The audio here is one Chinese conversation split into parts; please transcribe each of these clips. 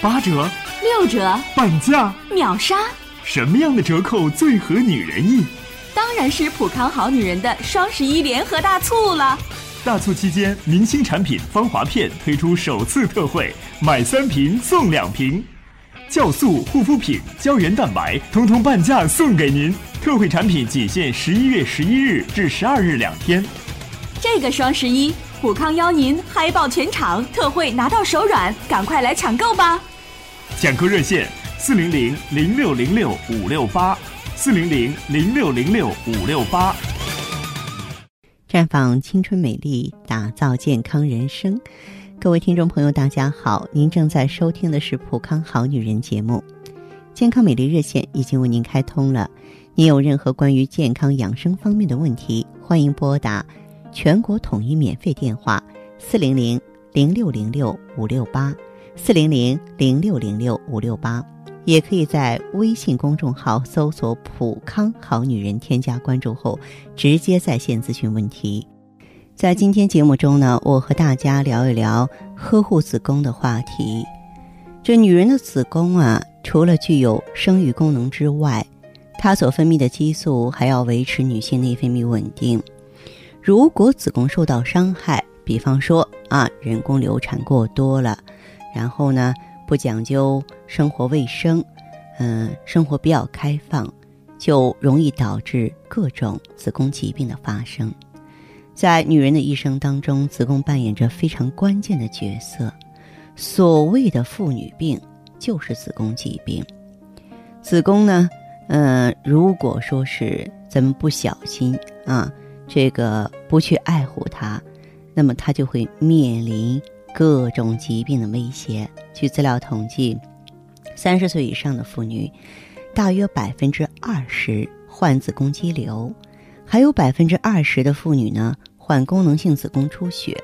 八折、六折、半价、秒杀，什么样的折扣最合女人意？当然是普康好女人的双十一联合大促了。大促期间，明星产品芳华片推出首次特惠，买三瓶送两瓶，酵素、护肤品、胶原蛋白，通通半价送给您。特惠产品仅限十一月十一日至十二日两天。这个双十一，普康邀您嗨爆全场，特惠拿到手软，赶快来抢购吧！抢购热线：四零零零六零六五六八，四零零零六零六五六八。绽放青春美丽，打造健康人生。各位听众朋友，大家好，您正在收听的是《普康好女人》节目，健康美丽热线已经为您开通了。您有任何关于健康养生方面的问题，欢迎拨打全国统一免费电话四零零零六零六五六八四零零零六零六五六八，也可以在微信公众号搜索“普康好女人”，添加关注后直接在线咨询问题。在今天节目中呢，我和大家聊一聊呵护子宫的话题。这女人的子宫啊，除了具有生育功能之外，它所分泌的激素还要维持女性内分泌稳定。如果子宫受到伤害，比方说啊，人工流产过多了，然后呢不讲究生活卫生，嗯，生活比较开放，就容易导致各种子宫疾病的发生。在女人的一生当中，子宫扮演着非常关键的角色。所谓的妇女病，就是子宫疾病。子宫呢？嗯，如果说是咱们不小心啊，这个不去爱护它，那么它就会面临各种疾病的威胁。据资料统计，三十岁以上的妇女，大约百分之二十患子宫肌瘤，还有百分之二十的妇女呢患功能性子宫出血。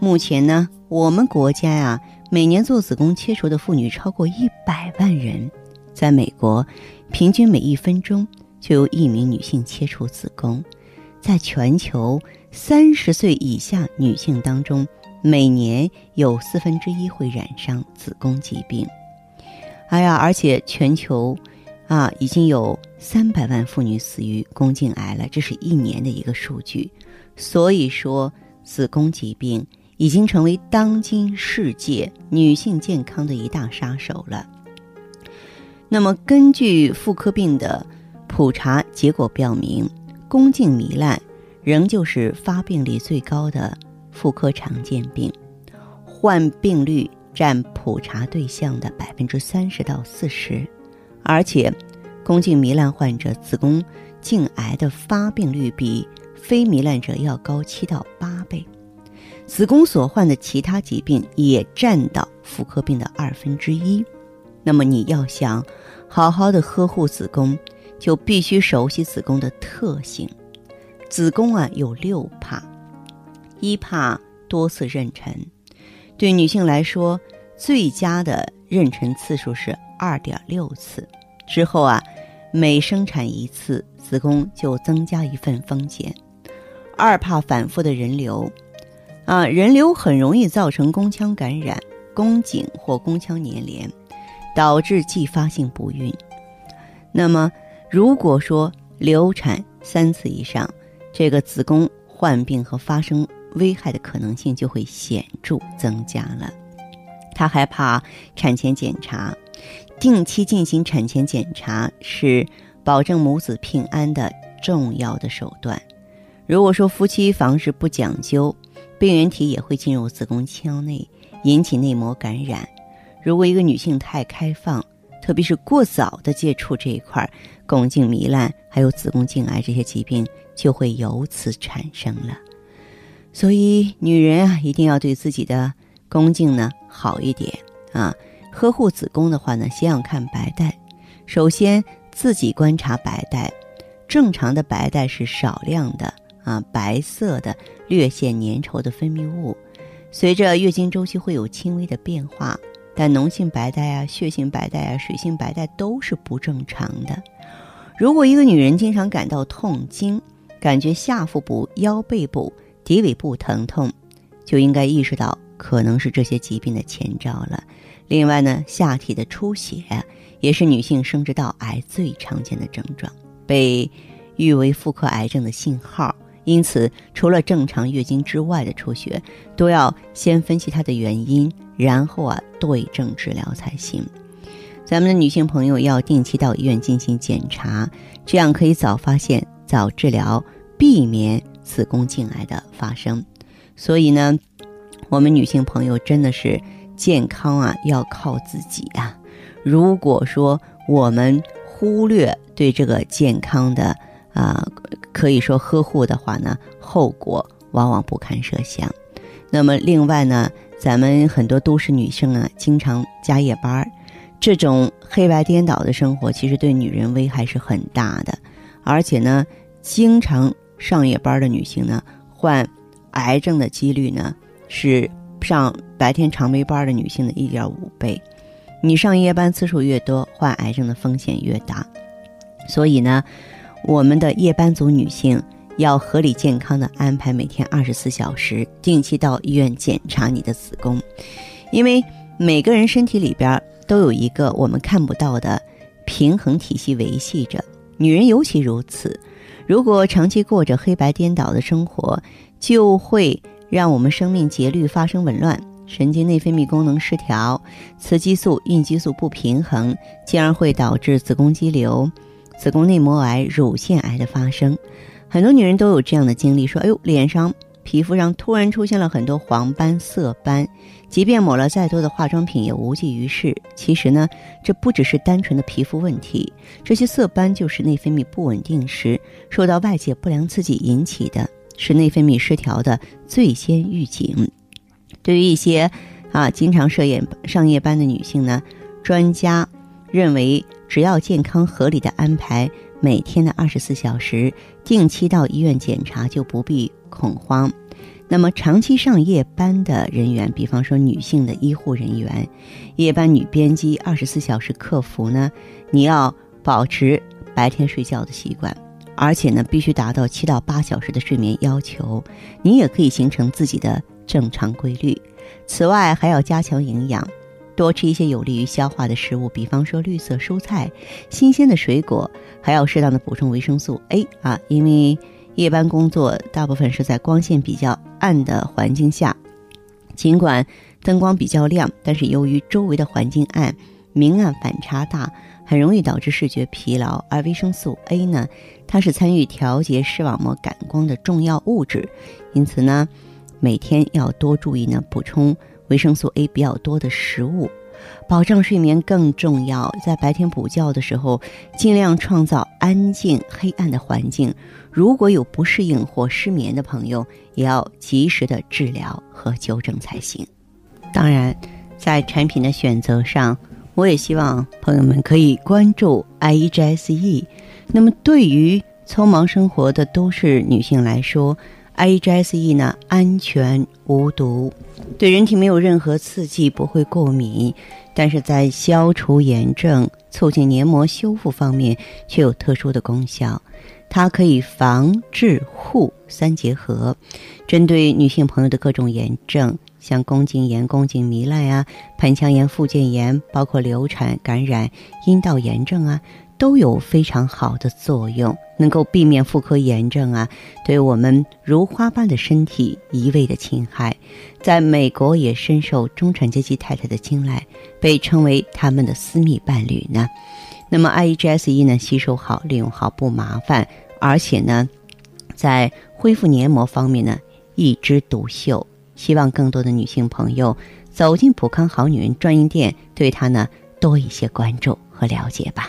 目前呢，我们国家呀，每年做子宫切除的妇女超过一百万人，在美国。平均每一分钟就有一名女性切除子宫，在全球三十岁以下女性当中，每年有四分之一会染上子宫疾病。哎呀，而且全球啊已经有三百万妇女死于宫颈癌了，这是一年的一个数据。所以说，子宫疾病已经成为当今世界女性健康的一大杀手了。那么，根据妇科病的普查结果表明，宫颈糜烂仍旧是发病率最高的妇科常见病，患病率占普查对象的百分之三十到四十，而且宫颈糜烂患者子宫颈癌的发病率比非糜烂者要高七到八倍，子宫所患的其他疾病也占到妇科病的二分之一。那么你要想好好的呵护子宫，就必须熟悉子宫的特性。子宫啊有六怕，一怕多次妊娠，对女性来说，最佳的妊娠次数是二点六次。之后啊，每生产一次，子宫就增加一份风险。二怕反复的人流，啊，人流很容易造成宫腔感染、宫颈或宫腔粘连。导致继发性不孕。那么，如果说流产三次以上，这个子宫患病和发生危害的可能性就会显著增加了。他还怕产前检查，定期进行产前检查是保证母子平安的重要的手段。如果说夫妻房事不讲究，病原体也会进入子宫腔内，引起内膜感染。如果一个女性太开放，特别是过早的接触这一块，宫颈糜烂还有子宫颈癌这些疾病就会由此产生了。所以，女人啊，一定要对自己的宫颈呢好一点啊。呵护子宫的话呢，先要看白带。首先，自己观察白带，正常的白带是少量的啊，白色的、略显粘稠的分泌物，随着月经周期会有轻微的变化。但脓性白带啊、血性白带啊、水性白带都是不正常的。如果一个女人经常感到痛经，感觉下腹部、腰背部、骶尾部疼痛，就应该意识到可能是这些疾病的前兆了。另外呢，下体的出血也是女性生殖道癌最常见的症状，被誉为妇科癌症的信号。因此，除了正常月经之外的出血，都要先分析它的原因，然后啊对症治疗才行。咱们的女性朋友要定期到医院进行检查，这样可以早发现、早治疗，避免子宫颈癌的发生。所以呢，我们女性朋友真的是健康啊，要靠自己啊。如果说我们忽略对这个健康的啊，可以说呵护的话呢，后果往往不堪设想。那么另外呢，咱们很多都市女性啊，经常加夜班儿。这种黑白颠倒的生活，其实对女人危害是很大的，而且呢，经常上夜班的女性呢，患癌症的几率呢，是上白天常规班的女性的一点五倍。你上夜班次数越多，患癌症的风险越大。所以呢，我们的夜班族女性要合理健康的安排每天二十四小时，定期到医院检查你的子宫，因为每个人身体里边。都有一个我们看不到的平衡体系维系着，女人尤其如此。如果长期过着黑白颠倒的生活，就会让我们生命节律发生紊乱，神经内分泌功能失调，雌激素、孕激素不平衡，进而会导致子宫肌瘤、子宫内膜癌、乳腺癌的发生。很多女人都有这样的经历，说：“哎呦，脸上……”皮肤上突然出现了很多黄斑、色斑，即便抹了再多的化妆品也无济于事。其实呢，这不只是单纯的皮肤问题，这些色斑就是内分泌不稳定时受到外界不良刺激引起的，是内分泌失调的最先预警。对于一些啊经常设夜上夜班的女性呢，专家认为，只要健康合理的安排每天的二十四小时，定期到医院检查，就不必。恐慌，那么长期上夜班的人员，比方说女性的医护人员、夜班女编辑、二十四小时客服呢，你要保持白天睡觉的习惯，而且呢，必须达到七到八小时的睡眠要求。你也可以形成自己的正常规律。此外，还要加强营养，多吃一些有利于消化的食物，比方说绿色蔬菜、新鲜的水果，还要适当的补充维生素 A 啊，因为。夜班工作大部分是在光线比较暗的环境下，尽管灯光比较亮，但是由于周围的环境暗、明暗反差大，很容易导致视觉疲劳。而维生素 A 呢，它是参与调节视网膜感光的重要物质，因此呢，每天要多注意呢补充维生素 A 比较多的食物。保障睡眠更重要，在白天补觉的时候，尽量创造安静、黑暗的环境。如果有不适应或失眠的朋友，也要及时的治疗和纠正才行。当然，在产品的选择上，我也希望朋友们可以关注 IEGSE。那么，对于匆忙生活的都市女性来说 Igse 呢，安全无毒。对人体没有任何刺激，不会过敏，但是在消除炎症、促进黏膜修复方面却有特殊的功效。它可以防治护三结合，针对女性朋友的各种炎症，像宫颈炎、宫颈糜烂啊、盆腔炎、附件炎，包括流产、感染、阴道炎症啊。都有非常好的作用，能够避免妇科炎症啊，对我们如花般的身体一味的侵害。在美国也深受中产阶级太太的青睐，被称为他们的私密伴侣呢。那么 IEGSE 呢，吸收好，利用好，不麻烦，而且呢，在恢复黏膜方面呢，一枝独秀。希望更多的女性朋友走进普康好女人专营店，对它呢多一些关注和了解吧。